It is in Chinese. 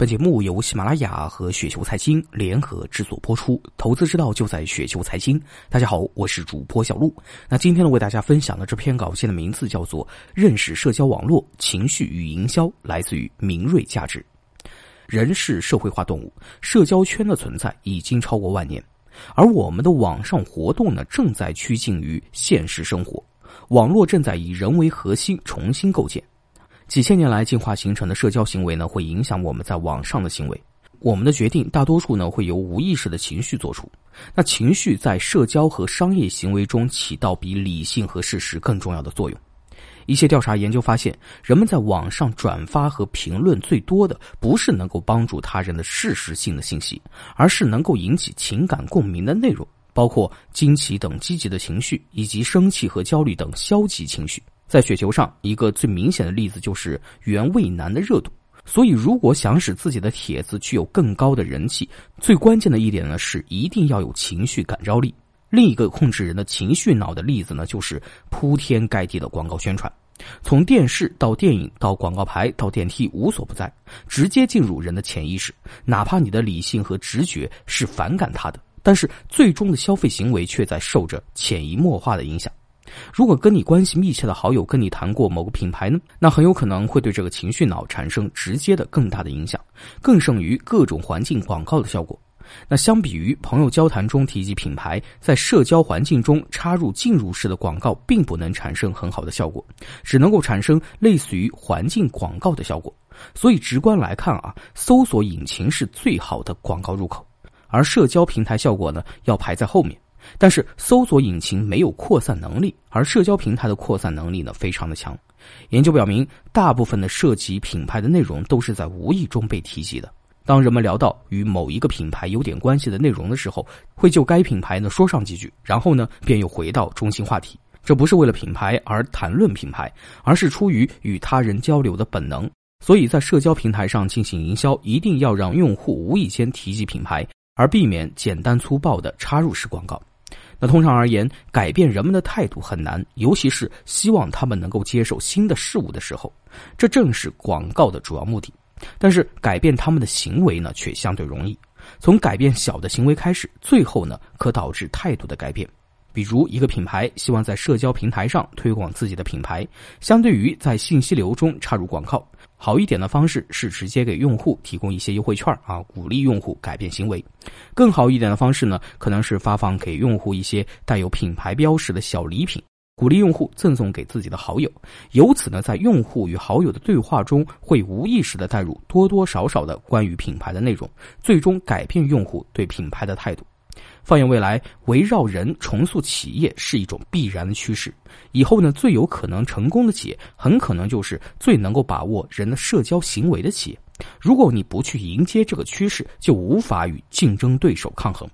本节目由喜马拉雅和雪球财经联合制作播出，投资之道就在雪球财经。大家好，我是主播小璐。那今天呢，为大家分享的这篇稿件的名字叫做《认识社交网络情绪与营销》，来自于明锐价值。人是社会化动物，社交圈的存在已经超过万年，而我们的网上活动呢，正在趋近于现实生活。网络正在以人为核心重新构建。几千年来进化形成的社交行为呢，会影响我们在网上的行为。我们的决定大多数呢，会由无意识的情绪做出。那情绪在社交和商业行为中起到比理性和事实更重要的作用。一些调查研究发现，人们在网上转发和评论最多的，不是能够帮助他人的事实性的信息，而是能够引起情感共鸣的内容，包括惊奇等积极的情绪，以及生气和焦虑等消极情绪。在雪球上，一个最明显的例子就是原味男的热度。所以，如果想使自己的帖子具有更高的人气，最关键的一点呢是一定要有情绪感召力。另一个控制人的情绪脑的例子呢，就是铺天盖地的广告宣传，从电视到电影到广告牌到电梯，无所不在，直接进入人的潜意识。哪怕你的理性和直觉是反感它的，但是最终的消费行为却在受着潜移默化的影响。如果跟你关系密切的好友跟你谈过某个品牌呢，那很有可能会对这个情绪脑产生直接的更大的影响，更胜于各种环境广告的效果。那相比于朋友交谈中提及品牌，在社交环境中插入进入式的广告，并不能产生很好的效果，只能够产生类似于环境广告的效果。所以直观来看啊，搜索引擎是最好的广告入口，而社交平台效果呢要排在后面。但是搜索引擎没有扩散能力，而社交平台的扩散能力呢非常的强。研究表明，大部分的涉及品牌的内容都是在无意中被提及的。当人们聊到与某一个品牌有点关系的内容的时候，会就该品牌呢说上几句，然后呢便又回到中心话题。这不是为了品牌而谈论品牌，而是出于与他人交流的本能。所以在社交平台上进行营销，一定要让用户无意间提及品牌，而避免简单粗暴的插入式广告。那通常而言，改变人们的态度很难，尤其是希望他们能够接受新的事物的时候，这正是广告的主要目的。但是改变他们的行为呢，却相对容易。从改变小的行为开始，最后呢，可导致态度的改变。比如，一个品牌希望在社交平台上推广自己的品牌，相对于在信息流中插入广告。好一点的方式是直接给用户提供一些优惠券啊，鼓励用户改变行为。更好一点的方式呢，可能是发放给用户一些带有品牌标识的小礼品，鼓励用户赠送给自己的好友。由此呢，在用户与好友的对话中，会无意识的带入多多少少的关于品牌的内容，最终改变用户对品牌的态度。放眼未来，围绕人重塑企业是一种必然的趋势。以后呢，最有可能成功的企业，很可能就是最能够把握人的社交行为的企业。如果你不去迎接这个趋势，就无法与竞争对手抗衡。